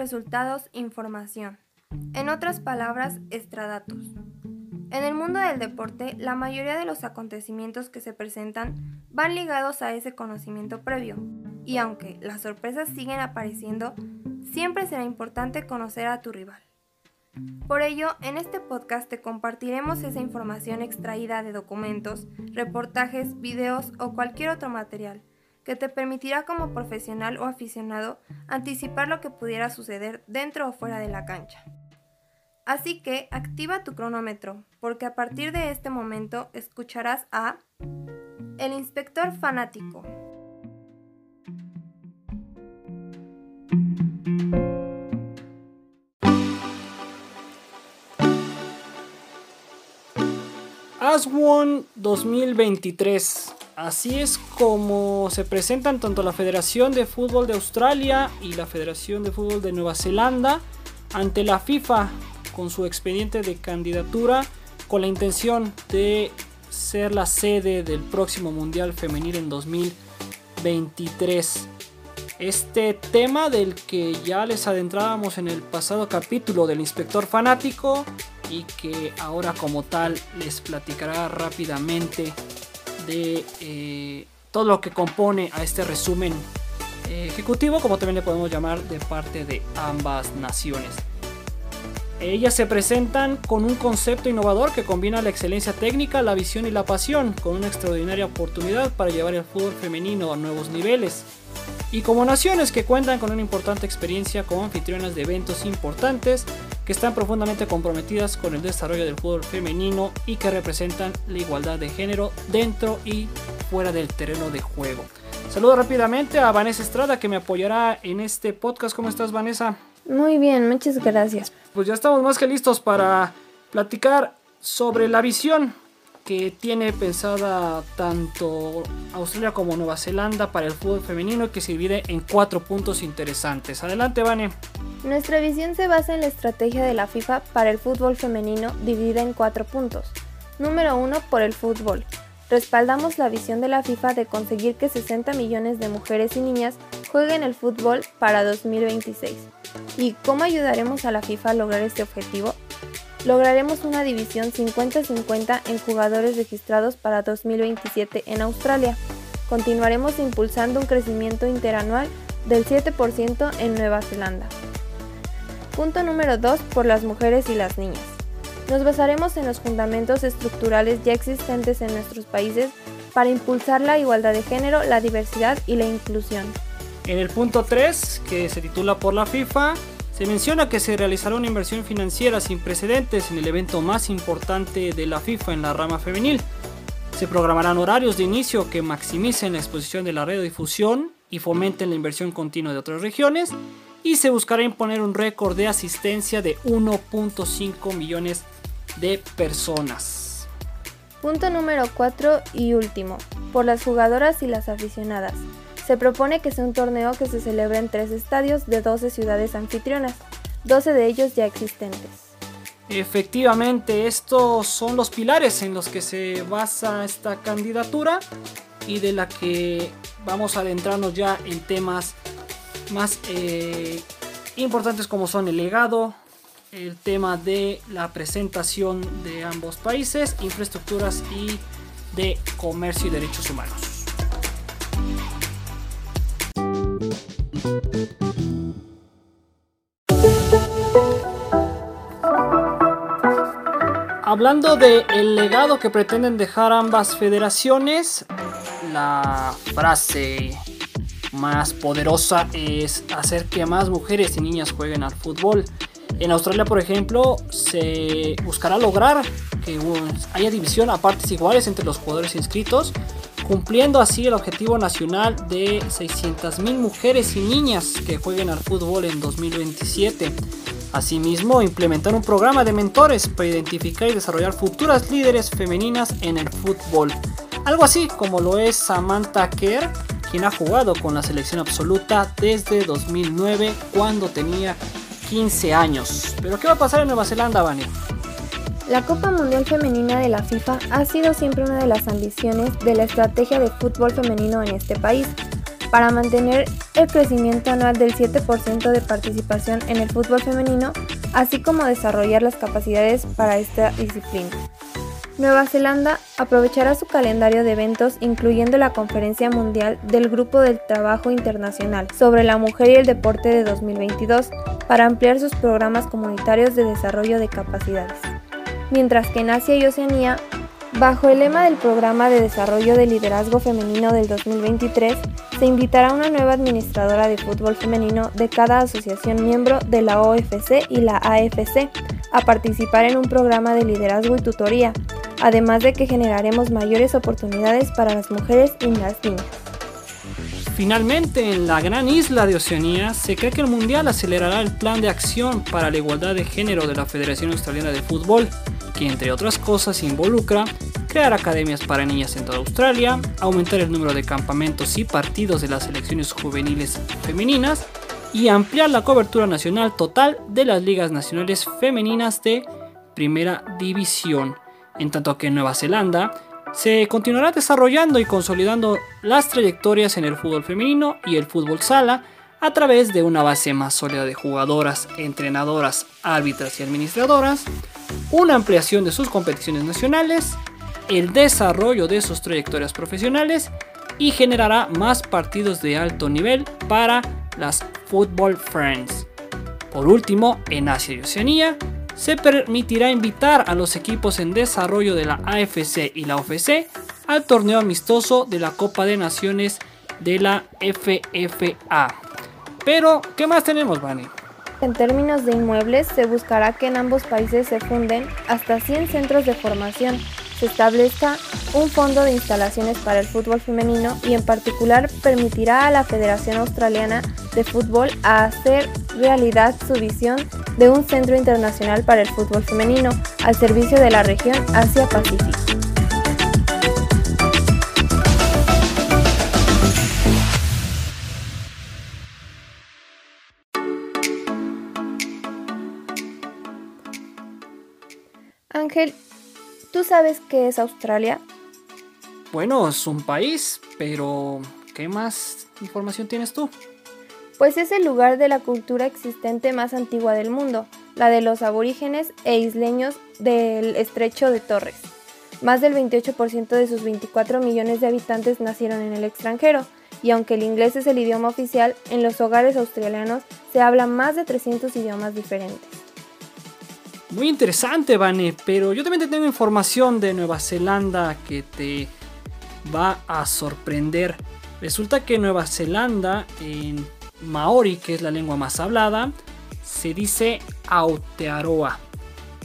resultados, información. En otras palabras, extradatos. En el mundo del deporte, la mayoría de los acontecimientos que se presentan van ligados a ese conocimiento previo, y aunque las sorpresas siguen apareciendo, siempre será importante conocer a tu rival. Por ello, en este podcast te compartiremos esa información extraída de documentos, reportajes, videos o cualquier otro material que te permitirá como profesional o aficionado anticipar lo que pudiera suceder dentro o fuera de la cancha. Así que activa tu cronómetro, porque a partir de este momento escucharás a El Inspector Fanático. ASWON 2023. Así es como se presentan tanto la Federación de Fútbol de Australia y la Federación de Fútbol de Nueva Zelanda ante la FIFA con su expediente de candidatura con la intención de ser la sede del próximo Mundial Femenil en 2023. Este tema del que ya les adentrábamos en el pasado capítulo del inspector fanático y que ahora como tal les platicará rápidamente de eh, todo lo que compone a este resumen eh, ejecutivo, como también le podemos llamar, de parte de ambas naciones. Ellas se presentan con un concepto innovador que combina la excelencia técnica, la visión y la pasión, con una extraordinaria oportunidad para llevar el fútbol femenino a nuevos niveles. Y como naciones que cuentan con una importante experiencia como anfitrionas de eventos importantes, que están profundamente comprometidas con el desarrollo del fútbol femenino y que representan la igualdad de género dentro y fuera del terreno de juego. Saludo rápidamente a Vanessa Estrada que me apoyará en este podcast. ¿Cómo estás Vanessa? Muy bien, muchas gracias. Pues ya estamos más que listos para platicar sobre la visión que tiene pensada tanto Australia como Nueva Zelanda para el fútbol femenino y que se divide en cuatro puntos interesantes. Adelante, Vane. Nuestra visión se basa en la estrategia de la FIFA para el fútbol femenino dividida en cuatro puntos. Número uno, por el fútbol. Respaldamos la visión de la FIFA de conseguir que 60 millones de mujeres y niñas jueguen el fútbol para 2026. ¿Y cómo ayudaremos a la FIFA a lograr este objetivo? Lograremos una división 50-50 en jugadores registrados para 2027 en Australia. Continuaremos impulsando un crecimiento interanual del 7% en Nueva Zelanda. Punto número 2 por las mujeres y las niñas. Nos basaremos en los fundamentos estructurales ya existentes en nuestros países para impulsar la igualdad de género, la diversidad y la inclusión. En el punto 3, que se titula por la FIFA, se menciona que se realizará una inversión financiera sin precedentes en el evento más importante de la FIFA en la rama femenil. Se programarán horarios de inicio que maximicen la exposición de la radiodifusión y fomenten la inversión continua de otras regiones y se buscará imponer un récord de asistencia de 1.5 millones de personas. Punto número 4 y último, por las jugadoras y las aficionadas. Se propone que sea un torneo que se celebre en tres estadios de 12 ciudades anfitrionas, 12 de ellos ya existentes. Efectivamente, estos son los pilares en los que se basa esta candidatura y de la que vamos a adentrarnos ya en temas más eh, importantes como son el legado, el tema de la presentación de ambos países, infraestructuras y de comercio y derechos humanos. Hablando del el legado que pretenden dejar ambas federaciones, la frase más poderosa es hacer que más mujeres y niñas jueguen al fútbol. En Australia, por ejemplo, se buscará lograr que haya división a partes iguales entre los jugadores inscritos cumpliendo así el objetivo nacional de 600.000 mujeres y niñas que jueguen al fútbol en 2027. Asimismo, implementar un programa de mentores para identificar y desarrollar futuras líderes femeninas en el fútbol. Algo así como lo es Samantha Kerr, quien ha jugado con la selección absoluta desde 2009 cuando tenía 15 años. Pero ¿qué va a pasar en Nueva Zelanda, Vania? La Copa Mundial Femenina de la FIFA ha sido siempre una de las ambiciones de la estrategia de fútbol femenino en este país. para mantener el crecimiento anual del 7% de participación en el fútbol femenino, así como desarrollar las capacidades para esta disciplina. Nueva Zelanda aprovechará su calendario de eventos incluyendo la Conferencia Mundial del Grupo del Trabajo Internacional sobre la Mujer y el Deporte de 2022 para ampliar sus programas comunitarios de desarrollo de capacidades. Mientras que en Asia y Oceanía, bajo el lema del Programa de Desarrollo de Liderazgo Femenino del 2023, se invitará a una nueva administradora de fútbol femenino de cada asociación miembro de la OFC y la AFC a participar en un programa de liderazgo y tutoría además de que generaremos mayores oportunidades para las mujeres y las niñas. Finalmente, en la gran isla de Oceanía, se cree que el Mundial acelerará el plan de acción para la igualdad de género de la Federación Australiana de Fútbol, que entre otras cosas involucra crear academias para niñas en toda Australia, aumentar el número de campamentos y partidos de las selecciones juveniles femeninas y ampliar la cobertura nacional total de las ligas nacionales femeninas de Primera División en tanto que en Nueva Zelanda se continuará desarrollando y consolidando las trayectorias en el fútbol femenino y el fútbol sala a través de una base más sólida de jugadoras, entrenadoras, árbitras y administradoras, una ampliación de sus competiciones nacionales, el desarrollo de sus trayectorias profesionales y generará más partidos de alto nivel para las Football Friends. Por último, en Asia y Oceanía, se permitirá invitar a los equipos en desarrollo de la AFC y la OFC al torneo amistoso de la Copa de Naciones de la FFA. Pero, ¿qué más tenemos, Vani? En términos de inmuebles, se buscará que en ambos países se funden hasta 100 centros de formación se establezca un fondo de instalaciones para el fútbol femenino y en particular permitirá a la Federación Australiana de Fútbol hacer realidad su visión de un centro internacional para el fútbol femenino al servicio de la región Asia-Pacífico. Ángel, ¿Tú sabes qué es Australia? Bueno, es un país, pero ¿qué más información tienes tú? Pues es el lugar de la cultura existente más antigua del mundo, la de los aborígenes e isleños del estrecho de Torres. Más del 28% de sus 24 millones de habitantes nacieron en el extranjero, y aunque el inglés es el idioma oficial, en los hogares australianos se hablan más de 300 idiomas diferentes. Muy interesante, Vane, pero yo también te tengo información de Nueva Zelanda que te va a sorprender. Resulta que Nueva Zelanda, en Maori, que es la lengua más hablada, se dice Aotearoa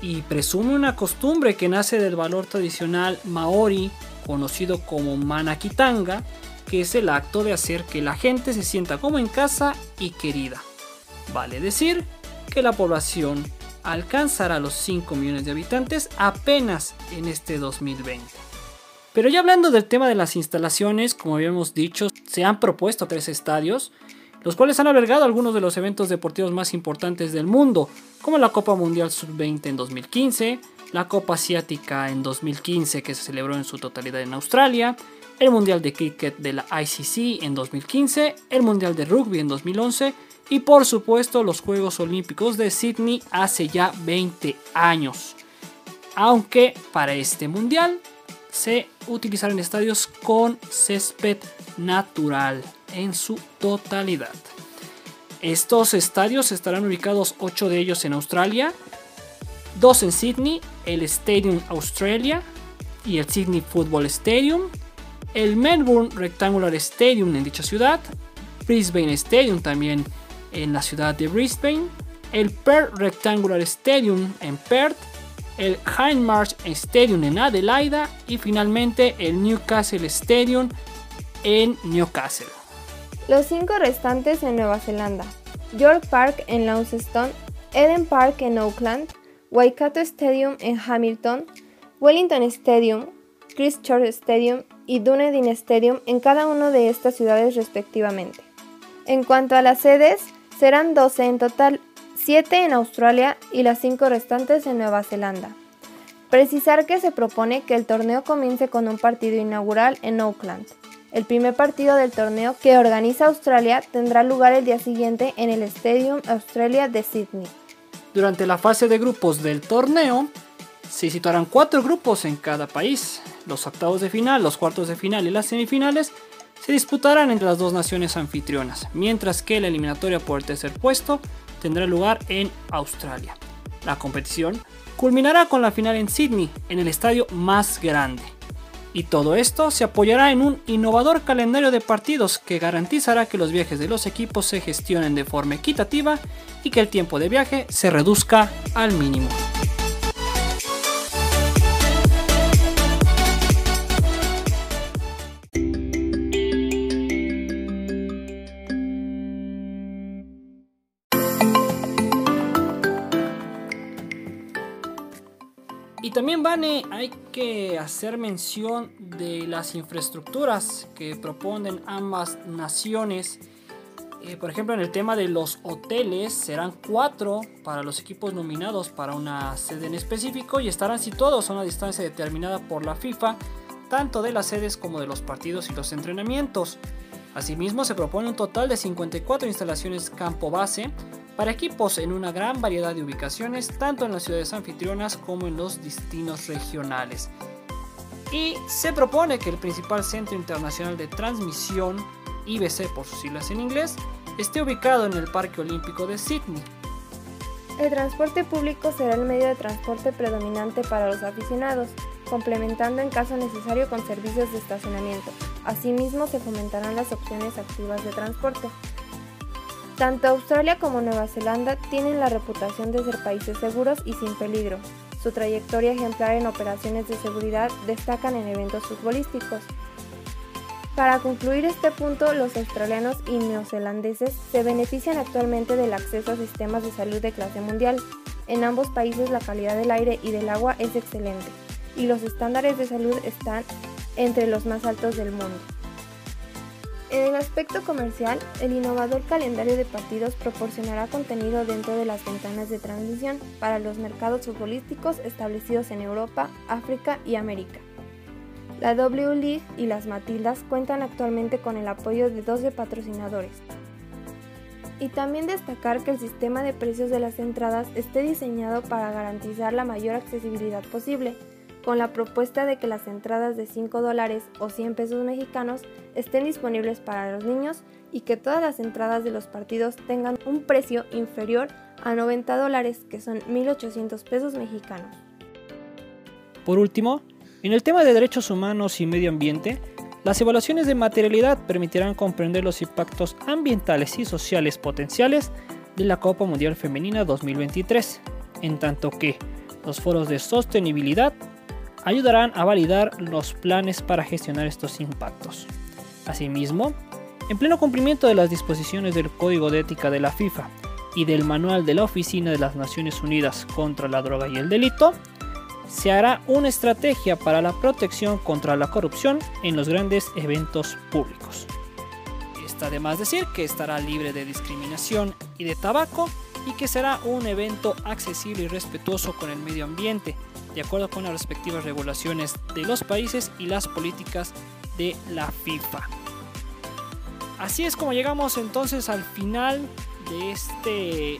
y presume una costumbre que nace del valor tradicional Maori, conocido como Manakitanga, que es el acto de hacer que la gente se sienta como en casa y querida. Vale decir que la población alcanzará los 5 millones de habitantes apenas en este 2020. Pero ya hablando del tema de las instalaciones, como habíamos dicho, se han propuesto tres estadios, los cuales han albergado algunos de los eventos deportivos más importantes del mundo, como la Copa Mundial Sub-20 en 2015, la Copa Asiática en 2015 que se celebró en su totalidad en Australia, el Mundial de Cricket de la ICC en 2015, el Mundial de Rugby en 2011 y por supuesto los Juegos Olímpicos de Sydney hace ya 20 años. Aunque para este mundial se utilizaron estadios con césped natural en su totalidad. Estos estadios estarán ubicados 8 de ellos en Australia, 2 en Sydney, el Stadium Australia y el Sydney Football Stadium, el Melbourne Rectangular Stadium en dicha ciudad, Brisbane Stadium también en la ciudad de Brisbane, el Perth Rectangular Stadium en Perth, el Hindmarsh Stadium en Adelaida y finalmente el Newcastle Stadium en Newcastle. Los cinco restantes en Nueva Zelanda: York Park en Launceston, Eden Park en Auckland, Waikato Stadium en Hamilton, Wellington Stadium, Christchurch Stadium y Dunedin Stadium en cada una de estas ciudades respectivamente. En cuanto a las sedes, Serán 12 en total, 7 en Australia y las 5 restantes en Nueva Zelanda. Precisar que se propone que el torneo comience con un partido inaugural en Auckland. El primer partido del torneo que organiza Australia tendrá lugar el día siguiente en el Stadium Australia de Sydney. Durante la fase de grupos del torneo, se situarán cuatro grupos en cada país. Los octavos de final, los cuartos de final y las semifinales se disputarán entre las dos naciones anfitrionas, mientras que la eliminatoria por el tercer puesto tendrá lugar en Australia. La competición culminará con la final en Sydney, en el estadio más grande. Y todo esto se apoyará en un innovador calendario de partidos que garantizará que los viajes de los equipos se gestionen de forma equitativa y que el tiempo de viaje se reduzca al mínimo. Hacer mención de las infraestructuras que proponen ambas naciones. Eh, por ejemplo, en el tema de los hoteles, serán cuatro para los equipos nominados para una sede en específico y estarán situados a una distancia determinada por la FIFA, tanto de las sedes como de los partidos y los entrenamientos. Asimismo, se propone un total de 54 instalaciones campo base para equipos en una gran variedad de ubicaciones, tanto en las ciudades anfitrionas como en los destinos regionales. Y se propone que el principal centro internacional de transmisión, IBC por sus siglas en inglés, esté ubicado en el Parque Olímpico de Sydney. El transporte público será el medio de transporte predominante para los aficionados, complementando en caso necesario con servicios de estacionamiento. Asimismo, se fomentarán las opciones activas de transporte. Tanto Australia como Nueva Zelanda tienen la reputación de ser países seguros y sin peligro. Su trayectoria ejemplar en operaciones de seguridad destacan en eventos futbolísticos. Para concluir este punto, los australianos y neozelandeses se benefician actualmente del acceso a sistemas de salud de clase mundial. En ambos países la calidad del aire y del agua es excelente, y los estándares de salud están entre los más altos del mundo. En el aspecto comercial, el innovador calendario de partidos proporcionará contenido dentro de las ventanas de transmisión para los mercados futbolísticos establecidos en Europa, África y América. La W League y las Matildas cuentan actualmente con el apoyo de 12 patrocinadores. Y también destacar que el sistema de precios de las entradas esté diseñado para garantizar la mayor accesibilidad posible, con la propuesta de que las entradas de 5 dólares o 100 pesos mexicanos estén disponibles para los niños y que todas las entradas de los partidos tengan un precio inferior a 90 dólares, que son 1.800 pesos mexicanos. Por último, en el tema de derechos humanos y medio ambiente, las evaluaciones de materialidad permitirán comprender los impactos ambientales y sociales potenciales de la Copa Mundial Femenina 2023, en tanto que los foros de sostenibilidad ayudarán a validar los planes para gestionar estos impactos. Asimismo, en pleno cumplimiento de las disposiciones del Código de Ética de la FIFA y del Manual de la Oficina de las Naciones Unidas contra la Droga y el Delito, se hará una estrategia para la protección contra la corrupción en los grandes eventos públicos. Está además decir que estará libre de discriminación y de tabaco y que será un evento accesible y respetuoso con el medio ambiente, de acuerdo con las respectivas regulaciones de los países y las políticas de la FIFA. Así es como llegamos entonces al final de este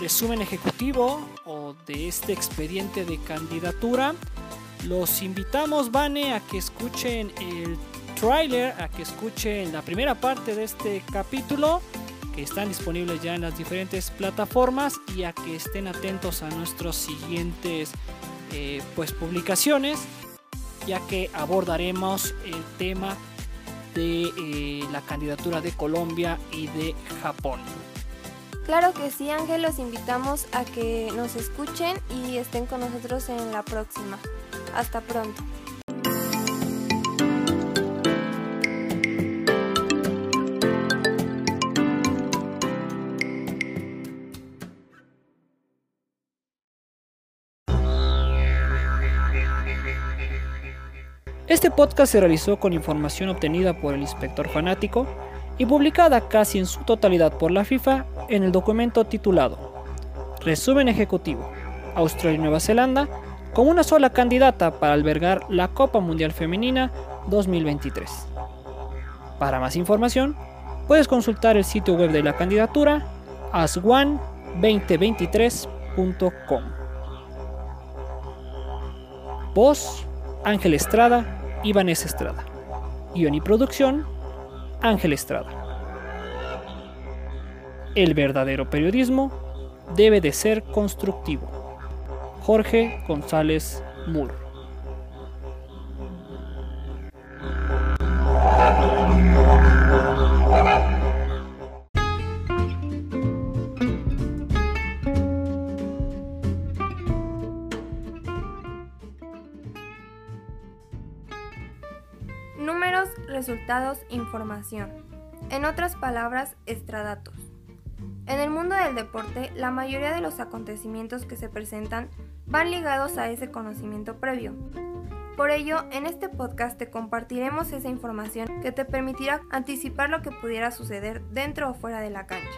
resumen ejecutivo o de este expediente de candidatura. Los invitamos, Vane, a que escuchen el trailer, a que escuchen la primera parte de este capítulo que están disponibles ya en las diferentes plataformas y a que estén atentos a nuestros siguientes eh, pues publicaciones ya que abordaremos el tema de eh, la candidatura de Colombia y de Japón. Claro que sí, Ángel, los invitamos a que nos escuchen y estén con nosotros en la próxima. Hasta pronto. Este podcast se realizó con información obtenida por el inspector fanático y publicada casi en su totalidad por la FIFA en el documento titulado Resumen Ejecutivo, Australia y Nueva Zelanda como una sola candidata para albergar la Copa Mundial Femenina 2023. Para más información, puedes consultar el sitio web de la candidatura aswan2023.com. Voz, Ángel Estrada y Vanessa Estrada. Guión y producción, Ángel Estrada. El verdadero periodismo debe de ser constructivo. Jorge González Moore. Números, resultados, información. En otras palabras, extradatos. En el mundo del deporte, la mayoría de los acontecimientos que se presentan van ligados a ese conocimiento previo. Por ello, en este podcast te compartiremos esa información que te permitirá anticipar lo que pudiera suceder dentro o fuera de la cancha.